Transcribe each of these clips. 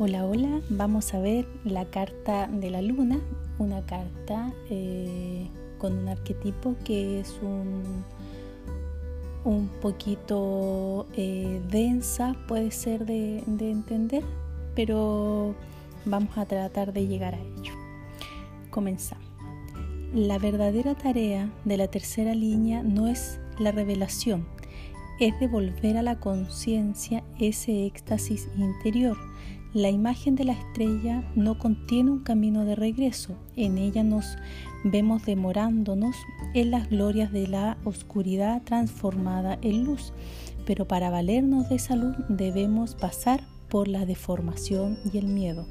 Hola, hola, vamos a ver la carta de la luna, una carta eh, con un arquetipo que es un, un poquito eh, densa, puede ser de, de entender, pero vamos a tratar de llegar a ello. Comenzamos. La verdadera tarea de la tercera línea no es la revelación, es devolver a la conciencia ese éxtasis interior la imagen de la estrella no contiene un camino de regreso, en ella nos vemos demorándonos en las glorias de la oscuridad transformada en luz, pero para valernos de salud debemos pasar por la deformación y el miedo.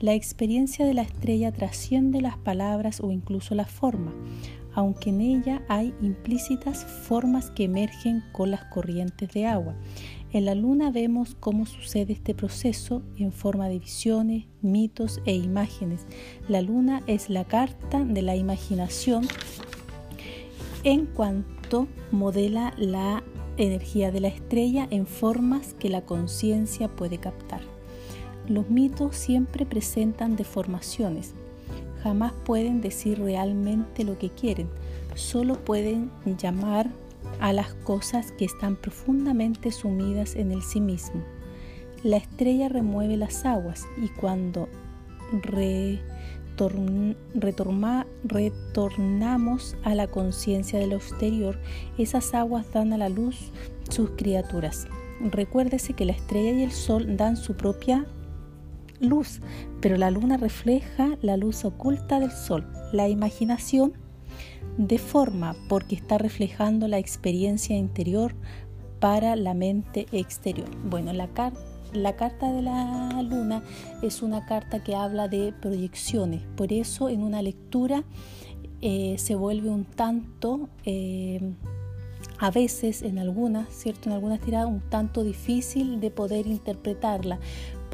La experiencia de la estrella trasciende las palabras o incluso la forma, aunque en ella hay implícitas formas que emergen con las corrientes de agua. En la luna vemos cómo sucede este proceso en forma de visiones, mitos e imágenes. La luna es la carta de la imaginación en cuanto modela la energía de la estrella en formas que la conciencia puede captar. Los mitos siempre presentan deformaciones, jamás pueden decir realmente lo que quieren, solo pueden llamar a las cosas que están profundamente sumidas en el sí mismo. La estrella remueve las aguas y cuando retornamos a la conciencia de lo exterior, esas aguas dan a la luz sus criaturas. Recuérdese que la estrella y el sol dan su propia luz, pero la luna refleja la luz oculta del sol. La imaginación deforma porque está reflejando la experiencia interior para la mente exterior. Bueno, la, la carta de la luna es una carta que habla de proyecciones, por eso en una lectura eh, se vuelve un tanto... Eh, a veces en algunas, ¿cierto? En algunas tiradas un tanto difícil de poder interpretarla,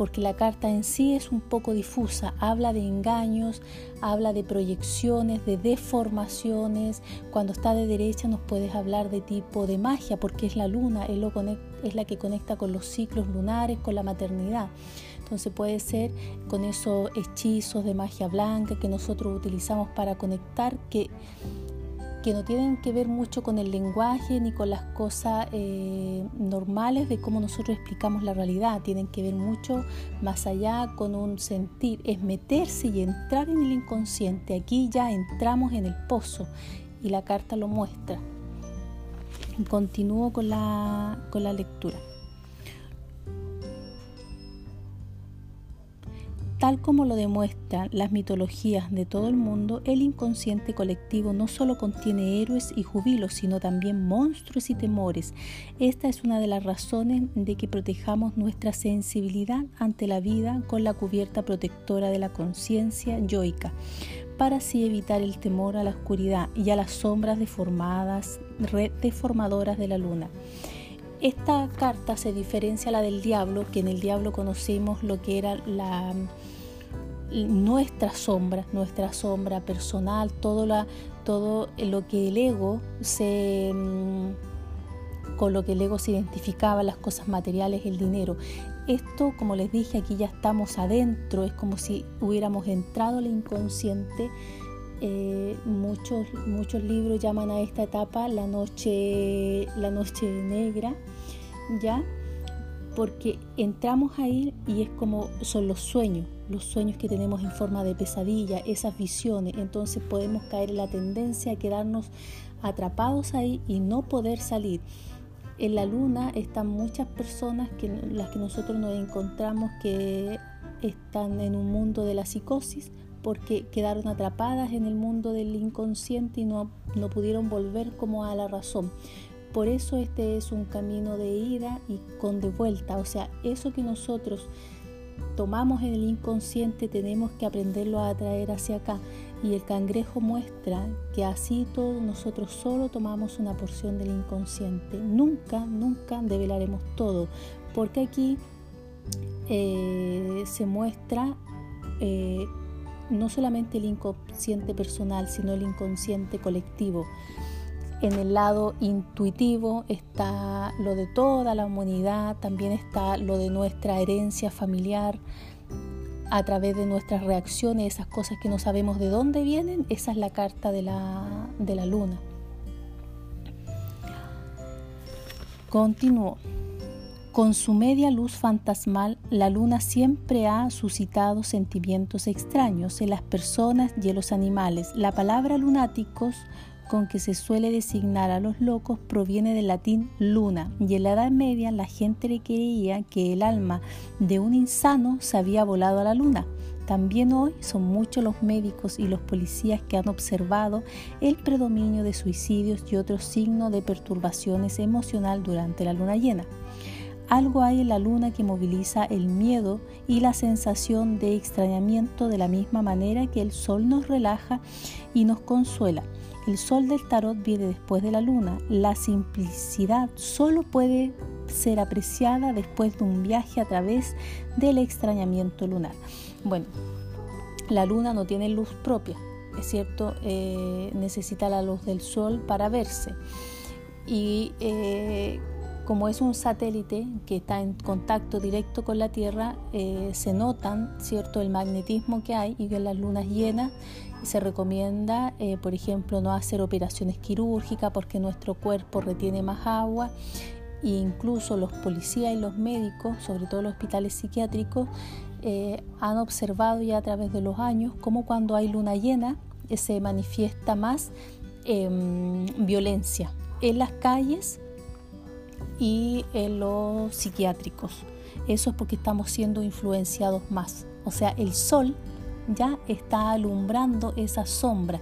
porque la carta en sí es un poco difusa, habla de engaños, habla de proyecciones, de deformaciones. Cuando está de derecha nos puedes hablar de tipo de magia, porque es la luna, es, lo es la que conecta con los ciclos lunares, con la maternidad. Entonces puede ser con esos hechizos de magia blanca que nosotros utilizamos para conectar, que que no tienen que ver mucho con el lenguaje ni con las cosas eh, normales de cómo nosotros explicamos la realidad, tienen que ver mucho más allá con un sentir, es meterse y entrar en el inconsciente. Aquí ya entramos en el pozo y la carta lo muestra. Continúo con la, con la lectura. Tal como lo demuestran las mitologías de todo el mundo, el inconsciente colectivo no solo contiene héroes y jubilos, sino también monstruos y temores. Esta es una de las razones de que protejamos nuestra sensibilidad ante la vida con la cubierta protectora de la conciencia yoica, para así evitar el temor a la oscuridad y a las sombras deformadas, deformadoras de la luna. Esta carta se diferencia a la del diablo, que en el diablo conocemos lo que era la, nuestra sombra, nuestra sombra personal, todo, la, todo lo que el ego se mm, con lo que el ego se identificaba, las cosas materiales, el dinero. Esto, como les dije, aquí ya estamos adentro, es como si hubiéramos entrado al inconsciente eh, muchos, muchos libros llaman a esta etapa la noche, la noche negra, ¿ya? Porque entramos ahí y es como son los sueños, los sueños que tenemos en forma de pesadilla, esas visiones. Entonces podemos caer en la tendencia a quedarnos atrapados ahí y no poder salir. En la luna están muchas personas que las que nosotros nos encontramos que están en un mundo de la psicosis porque quedaron atrapadas en el mundo del inconsciente y no, no pudieron volver como a la razón. Por eso este es un camino de ida y con de vuelta. O sea, eso que nosotros tomamos en el inconsciente tenemos que aprenderlo a traer hacia acá. Y el cangrejo muestra que así todos nosotros solo tomamos una porción del inconsciente. Nunca, nunca develaremos todo. Porque aquí eh, se muestra eh, no solamente el inconsciente personal, sino el inconsciente colectivo. En el lado intuitivo está lo de toda la humanidad, también está lo de nuestra herencia familiar, a través de nuestras reacciones, esas cosas que no sabemos de dónde vienen, esa es la carta de la, de la luna. Continuó. Con su media luz fantasmal, la luna siempre ha suscitado sentimientos extraños en las personas y en los animales. La palabra lunáticos con que se suele designar a los locos proviene del latín luna y en la Edad Media la gente creía que el alma de un insano se había volado a la luna. También hoy son muchos los médicos y los policías que han observado el predominio de suicidios y otros signos de perturbaciones emocional durante la luna llena. Algo hay en la luna que moviliza el miedo y la sensación de extrañamiento de la misma manera que el sol nos relaja y nos consuela. El sol del tarot viene después de la luna. La simplicidad solo puede ser apreciada después de un viaje a través del extrañamiento lunar. Bueno, la luna no tiene luz propia, es cierto, eh, necesita la luz del sol para verse. Y eh, como es un satélite que está en contacto directo con la Tierra, eh, se notan, cierto, el magnetismo que hay y en las lunas llenas se recomienda, por ejemplo, no hacer operaciones quirúrgicas porque nuestro cuerpo retiene más agua e incluso los policías y los médicos, sobre todo los hospitales psiquiátricos, eh, han observado ya a través de los años cómo cuando hay luna llena eh, se manifiesta más em, violencia en las calles y en los psiquiátricos. Eso es porque estamos siendo influenciados más. O sea, el sol ya está alumbrando esa sombra.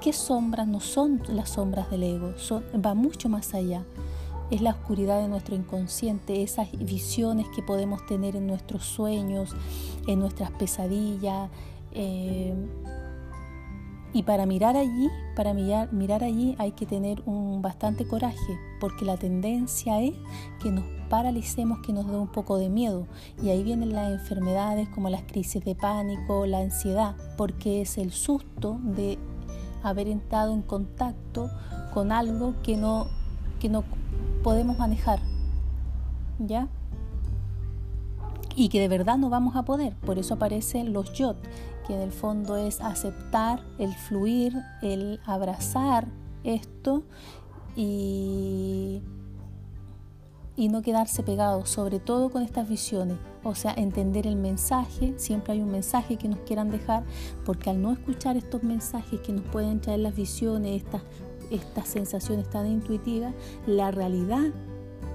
¿Qué sombras no son las sombras del ego? va mucho más allá es la oscuridad de nuestro inconsciente, esas visiones que podemos tener en nuestros sueños, en nuestras pesadillas. Eh, y para mirar allí, para mirar, mirar allí hay que tener un bastante coraje, porque la tendencia es que nos paralicemos, que nos dé un poco de miedo. Y ahí vienen las enfermedades como las crisis de pánico, la ansiedad, porque es el susto de haber entrado en contacto con algo que no, que no podemos manejar. ¿Ya? Y que de verdad no vamos a poder. Por eso aparecen los yot, que en el fondo es aceptar, el fluir, el abrazar esto y, y no quedarse pegado, sobre todo con estas visiones. O sea, entender el mensaje, siempre hay un mensaje que nos quieran dejar, porque al no escuchar estos mensajes que nos pueden traer las visiones, estas estas sensaciones tan intuitivas, la realidad,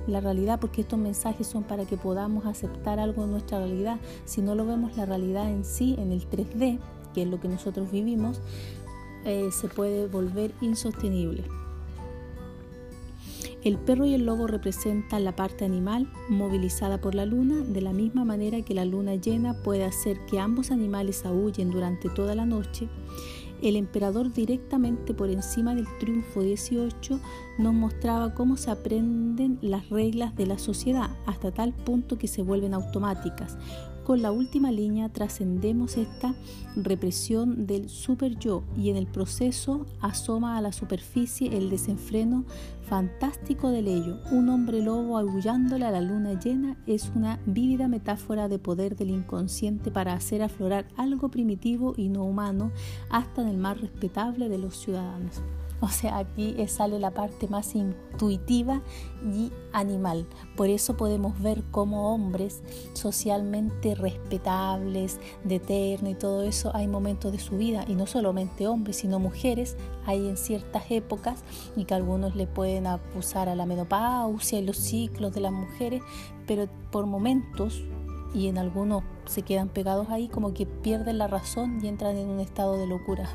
la realidad, porque estos mensajes son para que podamos aceptar algo en nuestra realidad. Si no lo vemos la realidad en sí, en el 3D, que es lo que nosotros vivimos, eh, se puede volver insostenible. El perro y el lobo representan la parte animal movilizada por la luna, de la misma manera que la luna llena puede hacer que ambos animales aúllen durante toda la noche el emperador directamente por encima del triunfo 18 nos mostraba cómo se aprenden las reglas de la sociedad hasta tal punto que se vuelven automáticas. Con la última línea trascendemos esta represión del super yo y en el proceso asoma a la superficie el desenfreno fantástico del ello. Un hombre lobo aullándole a la luna llena es una vívida metáfora de poder del inconsciente para hacer aflorar algo primitivo y no humano hasta en el más respetable de los ciudadanos. O sea, aquí sale la parte más intuitiva y animal. Por eso podemos ver como hombres socialmente respetables, de eterno y todo eso, hay momentos de su vida, y no solamente hombres, sino mujeres, hay en ciertas épocas y que algunos le pueden acusar a la menopausia y los ciclos de las mujeres, pero por momentos y en algunos se quedan pegados ahí como que pierden la razón y entran en un estado de locura.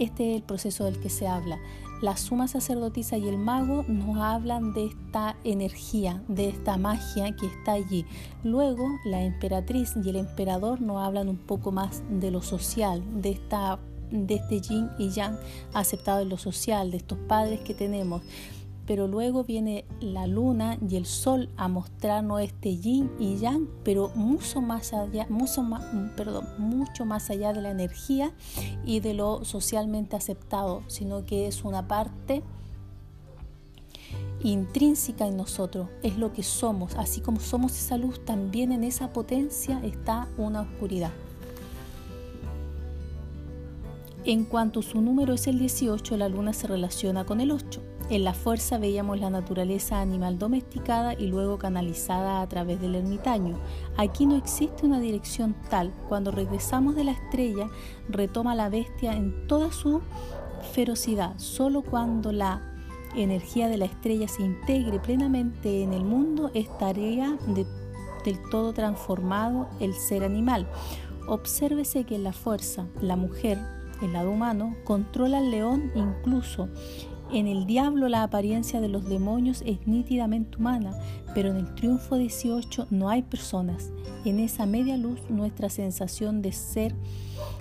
Este es el proceso del que se habla. La suma sacerdotisa y el mago nos hablan de esta energía, de esta magia que está allí. Luego la emperatriz y el emperador nos hablan un poco más de lo social, de esta de este yin y yang aceptado en lo social, de estos padres que tenemos pero luego viene la luna y el sol a mostrarnos este yin y yang, pero mucho más allá, mucho más, perdón, mucho más allá de la energía y de lo socialmente aceptado, sino que es una parte intrínseca en nosotros, es lo que somos. Así como somos esa luz, también en esa potencia está una oscuridad. En cuanto su número es el 18, la luna se relaciona con el 8. En la fuerza veíamos la naturaleza animal domesticada y luego canalizada a través del ermitaño. Aquí no existe una dirección tal. Cuando regresamos de la estrella, retoma la bestia en toda su ferocidad. Solo cuando la energía de la estrella se integre plenamente en el mundo, estaría del todo transformado el ser animal. Obsérvese que en la fuerza, la mujer, el lado humano, controla al león incluso. En el diablo la apariencia de los demonios es nítidamente humana, pero en el triunfo 18 no hay personas. En esa media luz nuestra sensación de ser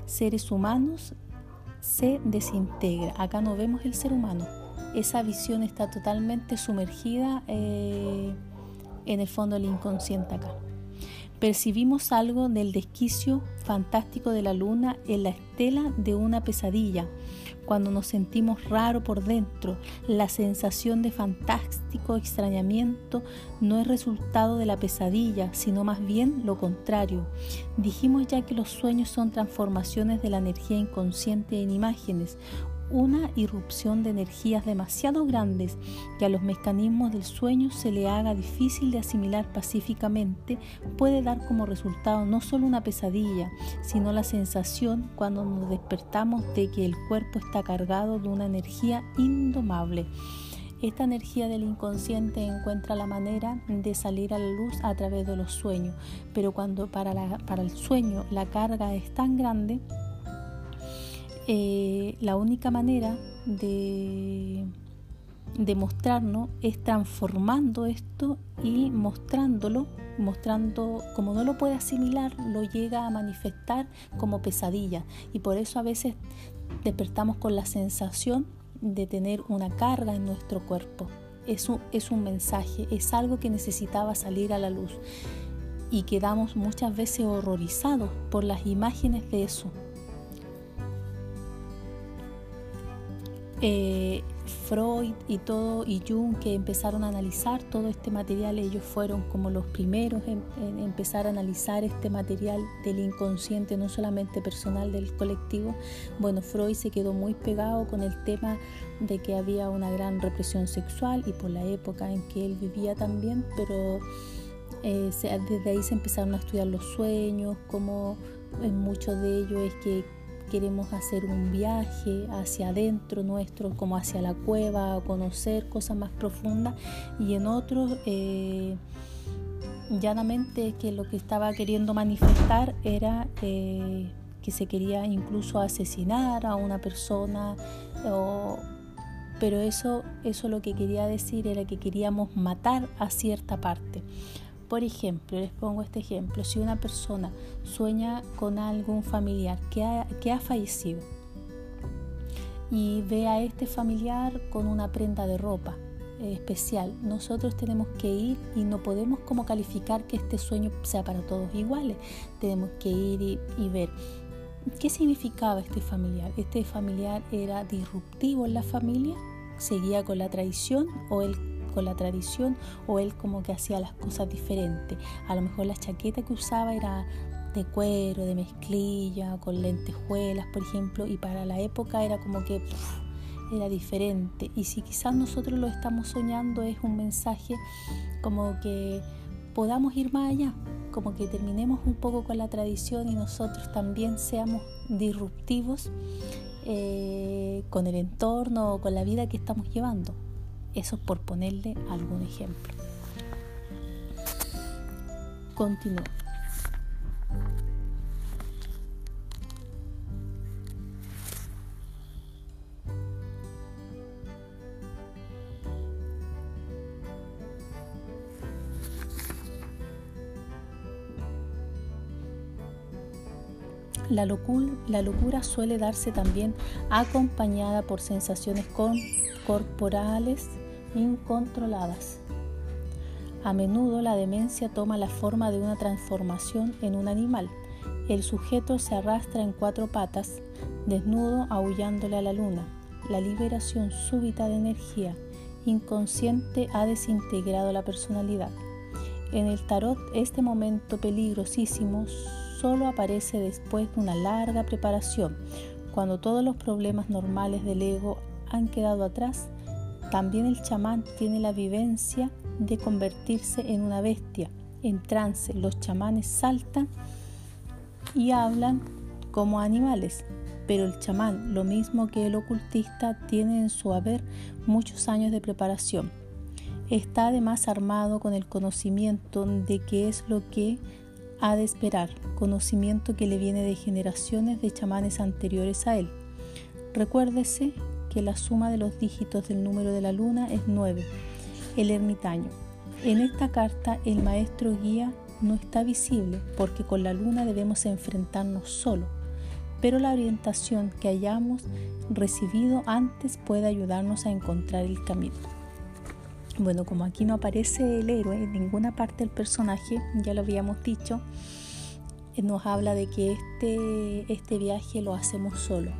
seres humanos se desintegra. Acá no vemos el ser humano. Esa visión está totalmente sumergida eh, en el fondo del inconsciente acá. Percibimos algo del desquicio fantástico de la luna en la estela de una pesadilla. Cuando nos sentimos raro por dentro, la sensación de fantástico extrañamiento no es resultado de la pesadilla, sino más bien lo contrario. Dijimos ya que los sueños son transformaciones de la energía inconsciente en imágenes, una irrupción de energías demasiado grandes que a los mecanismos del sueño se le haga difícil de asimilar pacíficamente puede dar como resultado no solo una pesadilla, sino la sensación cuando nos despertamos de que el cuerpo está cargado de una energía indomable. Esta energía del inconsciente encuentra la manera de salir a la luz a través de los sueños, pero cuando para, para el sueño la carga es tan grande, eh, la única manera de, demostrarnos es transformando esto y mostrándolo, mostrando como no lo puede asimilar, lo llega a manifestar como pesadilla. Y por eso a veces despertamos con la sensación de tener una carga en nuestro cuerpo. Es es un mensaje, es algo que necesitaba salir a la luz. Y quedamos muchas veces horrorizados por las imágenes de eso. Eh, Freud y todo y Jung que empezaron a analizar todo este material, ellos fueron como los primeros en, empezar a analizar este material del inconsciente, no solamente personal del colectivo. Bueno, Freud se quedó muy pegado con el tema de que había una gran represión sexual y por la época en que él vivía también, pero eh, desde ahí se empezaron a estudiar los sueños, como en muchos de ellos es que queremos hacer un viaje hacia adentro nuestro, como hacia la cueva, a conocer cosas más profundas, y en otros, eh, llanamente, que lo que estaba queriendo manifestar era eh, que se quería incluso asesinar a una persona, pero eso, eso lo que quería decir era que queríamos matar a cierta parte. Por ejemplo, les pongo este ejemplo, si una persona sueña con algún familiar que ha, que ha fallecido y ve a este familiar con una prenda de ropa eh, especial, nosotros tenemos que ir y no podemos como calificar que este sueño sea para todos iguales, tenemos que ir y, ver qué significaba este familiar. Este familiar era disruptivo en la familia, seguía con la tradición o él con la tradición o él como que hacía las cosas diferentes. A lo mejor la chaqueta que usaba era de cuero, de mezclilla, con lentejuelas, por ejemplo, y para la época era como que era diferente. Y si quizás nosotros lo estamos soñando, es un mensaje como que podamos ir más allá, como que terminemos un poco con la tradición y nosotros también seamos disruptivos eh, con el entorno o con la vida que estamos llevando. Eso por ponerle algún ejemplo. Continúo. La locura, la locura, suele darse también acompañada por sensaciones corporales incontroladas. A menudo la demencia toma la forma de una transformación en un animal. El sujeto se arrastra en cuatro patas, desnudo, aullándole a la luna. La liberación súbita de energía inconsciente ha desintegrado la personalidad. En el tarot este momento peligrosísimo solo aparece después de una larga preparación, cuando todos los problemas normales del ego han quedado atrás. También el chamán tiene la vivencia de convertirse en una bestia. En trance los chamanes saltan y hablan como animales, pero el chamán, lo mismo que el ocultista, tiene en su haber muchos años de preparación. Está además armado con el conocimiento de qué es lo que ha de esperar, conocimiento que le viene de generaciones de chamanes anteriores a él. Recuérdese que la suma de los dígitos del número de la luna es 9, el ermitaño. En esta carta el maestro guía no está visible porque con la luna debemos enfrentarnos solo, pero la orientación que hayamos recibido antes puede ayudarnos a encontrar el camino. Bueno, como aquí no aparece el héroe en ninguna parte del personaje, ya lo habíamos dicho, nos habla de que este, este viaje lo hacemos solo.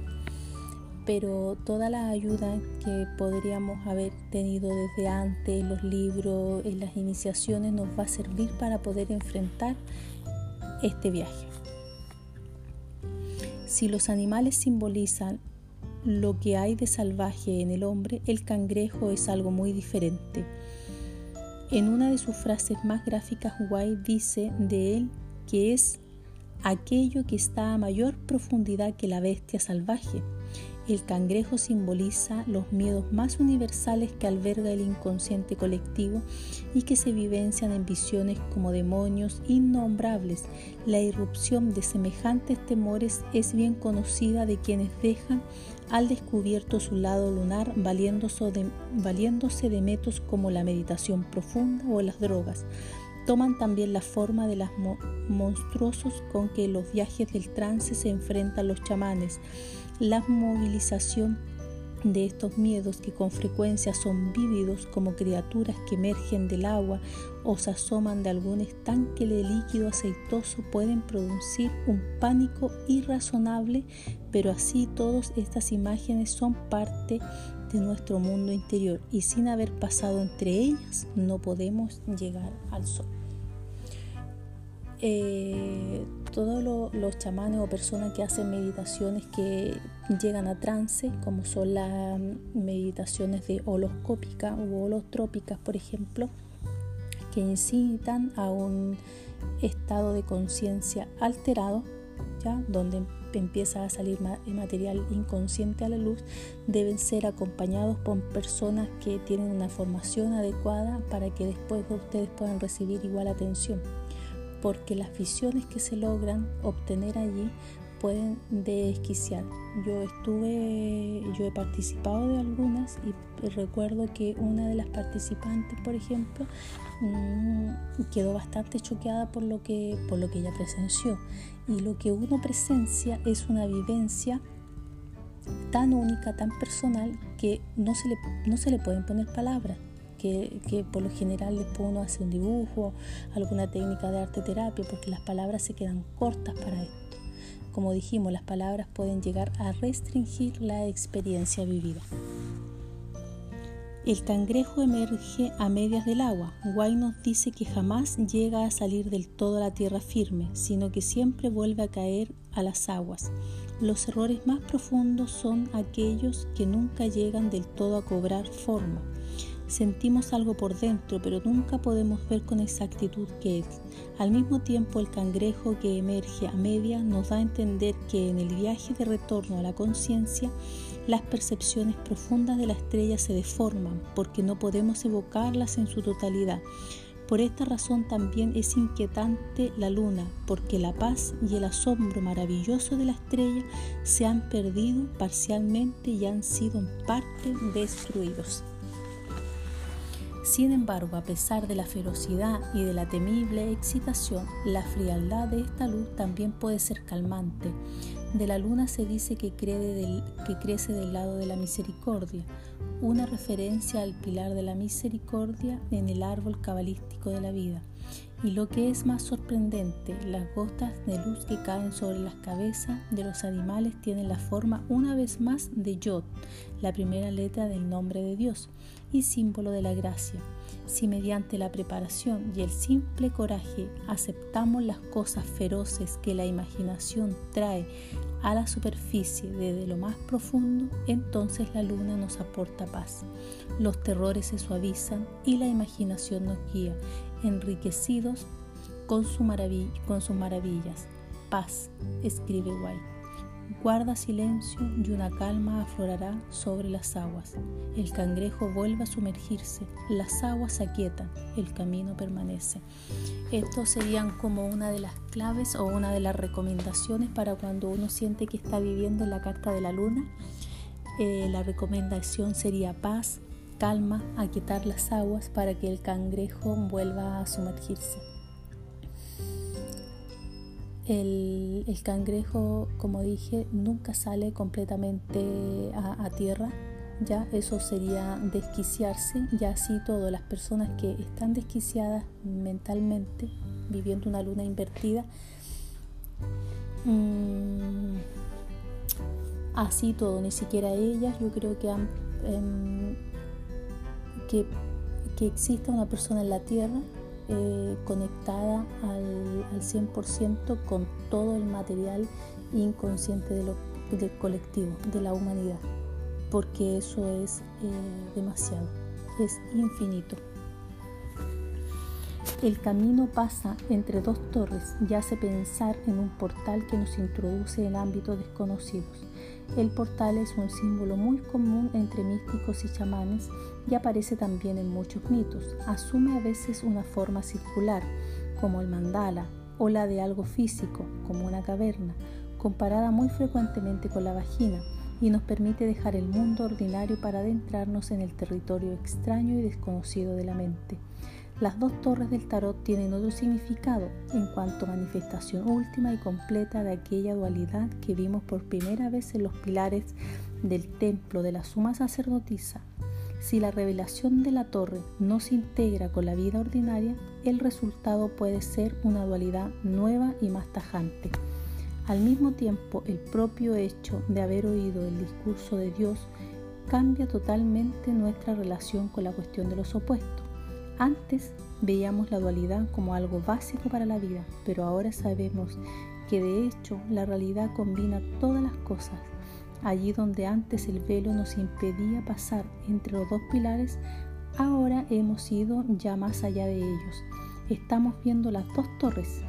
Pero toda la ayuda que podríamos haber tenido desde antes, los libros, las iniciaciones, nos va a servir para poder enfrentar este viaje. Si los animales simbolizan lo que hay de salvaje en el hombre, el cangrejo es algo muy diferente. En una de sus frases más gráficas, White dice de él que es aquello que está a mayor profundidad que la bestia salvaje. El cangrejo simboliza los miedos más universales que alberga el inconsciente colectivo y que se vivencian en visiones como demonios innombrables. La irrupción de semejantes temores es bien conocida de quienes dejan al descubierto su lado lunar valiéndose de, valiéndose de métodos como la meditación profunda o las drogas. Toman también la forma de los monstruosos con que los viajes del trance se enfrentan los chamanes la movilización de estos miedos que con frecuencia son vívidos como criaturas que emergen del agua o se asoman de algún estanque de líquido aceitoso pueden producir un pánico irrazonable, pero así todas estas imágenes son parte de nuestro mundo interior y sin haber pasado entre ellas no podemos llegar al sol. Eh, todos los chamanes o personas que hacen meditaciones que llegan a trance, como son las meditaciones de holoscópica o holotrópicas, por ejemplo, que incitan a un estado de conciencia alterado, ¿ya? donde empieza a salir material inconsciente a la luz, deben ser acompañados por personas que tienen una formación adecuada para que después ustedes puedan recibir igual atención porque las visiones que se logran obtener allí pueden desquiciar. Yo estuve, yo he participado de algunas y recuerdo que una de las participantes, por ejemplo, mm, quedó bastante choqueada por lo que por lo que ella presenció y lo que uno presencia es una vivencia tan única, tan personal que no se le, no se le pueden poner palabras que, por lo general después uno hace un dibujo, alguna técnica de arte terapia, porque las palabras se quedan cortas para esto. Como dijimos, las palabras pueden llegar a restringir la experiencia vivida. El cangrejo emerge a medias del agua. Guay nos dice que jamás llega a salir del todo a la tierra firme, sino que siempre vuelve a caer a las aguas. Los errores más profundos son aquellos que nunca llegan del todo a cobrar forma. Sentimos algo por dentro, pero nunca podemos ver con exactitud qué es. Al mismo tiempo, el cangrejo que emerge a media nos da a entender que en el viaje de retorno a la conciencia, las percepciones profundas de la estrella se deforman porque no podemos evocarlas en su totalidad. Por esta razón también es inquietante la luna, porque la paz y el asombro maravilloso de la estrella se han perdido parcialmente y han sido en parte destruidos. Sin embargo, a pesar de la ferocidad y de la temible excitación, la frialdad de esta luz también puede ser calmante. De la luna se dice que, que crece del lado de la misericordia, una referencia al pilar de la misericordia en el árbol cabalístico de la vida. Y lo que es más sorprendente, las gotas de luz que caen sobre las cabezas de los animales tienen la forma una vez más de Yod, la primera letra del nombre de Dios. Y símbolo de la gracia. Si mediante la preparación y el simple coraje aceptamos las cosas feroces que la imaginación trae a la superficie desde lo más profundo, entonces la luna nos aporta paz. Los terrores se suavizan y la imaginación nos guía, enriquecidos con, con sus maravillas. Paz, escribe White. Guarda silencio y una calma aflorará sobre las aguas. El cangrejo vuelve a sumergirse, las aguas se aquietan, el camino permanece. Estos serían como una de las claves o una de las recomendaciones para cuando uno siente que está viviendo en la carta de la luna. Eh, la recomendación sería paz, calma, aquietar las aguas para que el cangrejo vuelva a sumergirse. El, cangrejo, como dije, nunca sale completamente a, tierra, ya eso sería desquiciarse, ya así todas las personas que están desquiciadas mentalmente, viviendo una luna invertida, mm, así todo, ni siquiera ellas, yo creo que, han, em, que, que exista una persona en la tierra eh, conectada al, al 100% con todo el material inconsciente del colectivo, de la humanidad, porque eso es eh, demasiado, es infinito. El camino pasa entre dos torres y hace pensar en un portal que nos introduce en ámbitos desconocidos. El portal es un símbolo muy común entre místicos y chamanes y aparece también en muchos mitos. Asume a veces una forma circular, como el mandala, o la de algo físico, como una caverna, comparada muy frecuentemente con la vagina, y nos permite dejar el mundo ordinario para adentrarnos en el territorio extraño y desconocido de la mente. Las dos torres del tarot tienen otro significado en cuanto a manifestación última y completa de aquella dualidad que vimos por primera vez en los pilares del templo de la suma sacerdotisa. Si la revelación de la torre no se integra con la vida ordinaria, el resultado puede ser una dualidad nueva y más tajante. Al mismo tiempo, el propio hecho de haber oído el discurso de Dios cambia totalmente nuestra relación con la cuestión de los opuestos. Antes veíamos la dualidad como algo básico para la vida, pero ahora sabemos que de hecho la realidad combina todas las cosas. Allí donde antes el velo nos impedía pasar entre los dos pilares, ahora hemos ido ya más allá de ellos. Estamos viendo las dos torres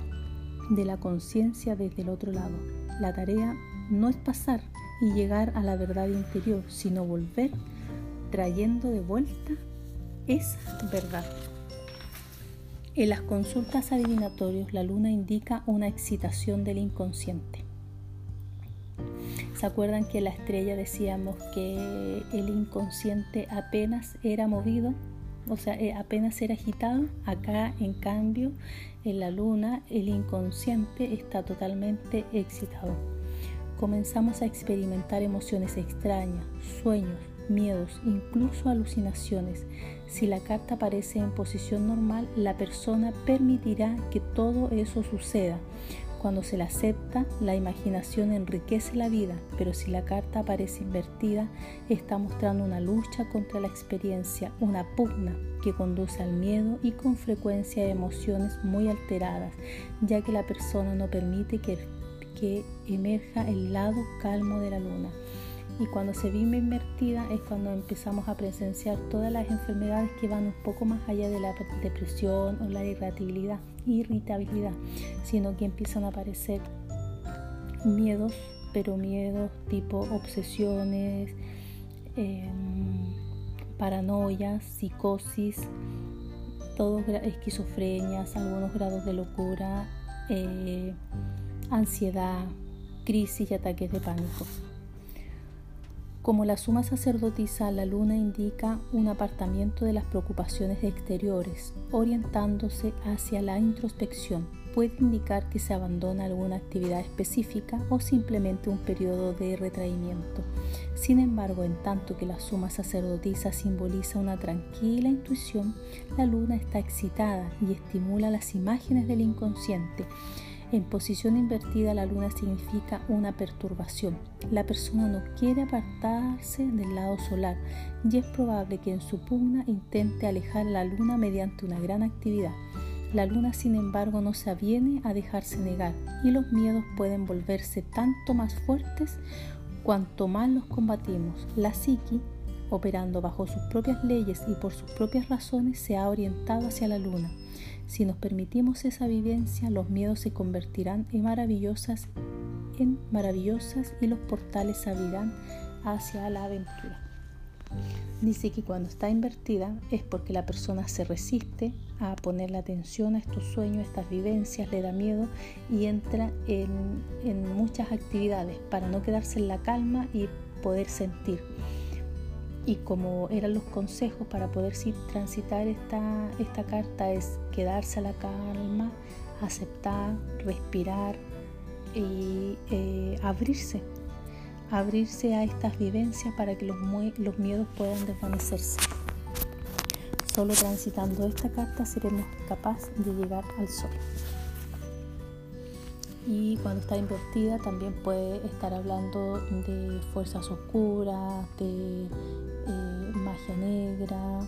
de la conciencia desde el otro lado. La tarea no es pasar y llegar a la verdad interior, sino volver trayendo de vuelta esa verdad. En las consultas adivinatorios, la luna indica una excitación del inconsciente. ¿Se acuerdan que la estrella decíamos que el inconsciente apenas era movido? O sea, eh, apenas era agitado. Acá, en cambio, en la luna, el inconsciente está totalmente excitado. Comenzamos a experimentar emociones extrañas, sueños, miedos, incluso alucinaciones. Si la carta aparece en posición normal, la persona permitirá que todo eso suceda. Cuando se la acepta, la imaginación enriquece la vida, pero si la carta aparece invertida, está mostrando una lucha contra la experiencia, una pugna que conduce al miedo y con frecuencia a emociones muy alteradas, ya que la persona no permite que, que emerja el lado calmo de la luna y cuando se vive invertida es cuando empezamos a presenciar todas las enfermedades que van un poco más allá de la depresión o la irritabilidad, irritabilidad sino que empiezan a aparecer miedos, pero miedos tipo obsesiones, em, paranoias, psicosis, todos esquizofrenias, algunos grados de locura, eh, ansiedad, crisis y ataques de pánico. Como la suma sacerdotisa, la luna indica un apartamiento de las preocupaciones exteriores, orientándose hacia la introspección. Puede indicar que se abandona alguna actividad específica o simplemente un periodo de retraimiento. Sin embargo, en tanto que la suma sacerdotisa simboliza una tranquila intuición, la luna está excitada y estimula las imágenes del inconsciente En posición invertida la luna significa una perturbación. La persona no quiere apartarse del lado solar y es probable que en su pugna intente alejar la luna mediante una gran actividad. La luna, sin embargo, no se aviene a dejarse negar y los miedos pueden volverse tanto más fuertes cuanto más los combatimos. La psiqui, operando bajo sus propias leyes y por sus propias razones, se ha orientado hacia la luna. Si nos permitimos esa vivencia, los miedos se convertirán en maravillosas, en maravillosas y los portales abrirán hacia la aventura. Dice que cuando está invertida es porque la persona se resiste a poner la atención a estos sueños, a estas vivencias, le da miedo y entra en, en muchas actividades para no quedarse en la calma y poder sentir y como eran los consejos para poder transitar esta, esta carta es quedarse a la calma, aceptar, respirar y eh, abrirse, abrirse a estas vivencias para que los, los miedos puedan desvanecerse. Solo transitando esta carta seremos capaces de llegar al sol. Y cuando está invertida también puede estar hablando de fuerzas oscuras, de eh, magia negra,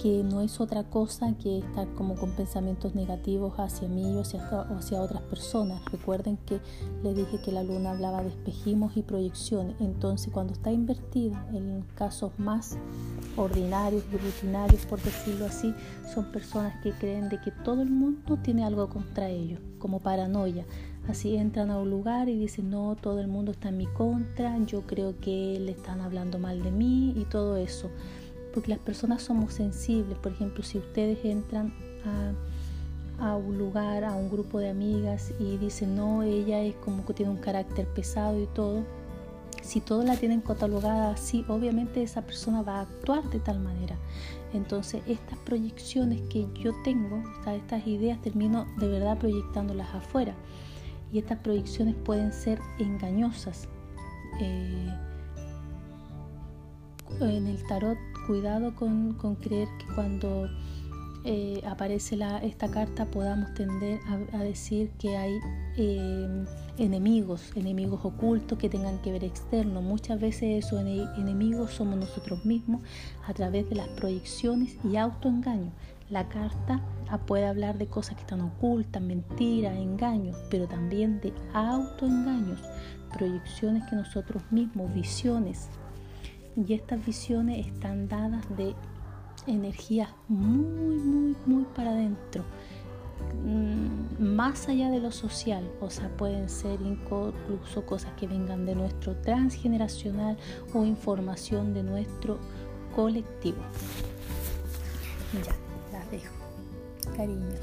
que no es otra cosa que estar como con pensamientos negativos hacia mí o hacia, otras personas. Recuerden que les dije que la luna hablaba de espejismos y proyecciones. Entonces cuando está invertida en casos más ordinarios y rutinarios, por decirlo así, son personas que creen de que todo el mundo tiene algo contra ellos, como paranoia. Así entran a un lugar y dicen, no, todo el mundo está en mi contra, yo creo que le están hablando mal de mí y todo eso. Porque las personas somos sensibles. Por ejemplo, si ustedes entran a, a un lugar, a un grupo de amigas y dicen, no, ella es como que tiene un carácter pesado y todo, si todos la tienen catalogada así, obviamente esa persona va a actuar de tal manera. Entonces, estas proyecciones que yo tengo, estas ideas, termino de verdad proyectándolas afuera y estas proyecciones pueden ser engañosas. Eh, en el tarot, cuidado con, creer que cuando eh, aparece esta carta podamos tender a, decir que hay eh, enemigos, enemigos ocultos que tengan que ver externo. Muchas veces esos enemigos somos nosotros mismos a través de las proyecciones y autoengaños. La carta ah, puede hablar de cosas que están ocultas, mentiras, engaños, pero también de autoengaños, proyecciones que nosotros mismos, visiones. Y estas visiones están dadas de energías muy, muy, muy para adentro, mm, más allá de lo social, o sea, pueden ser incluso cosas que vengan de nuestro transgeneracional o información de nuestro colectivo. Ya. Cariños.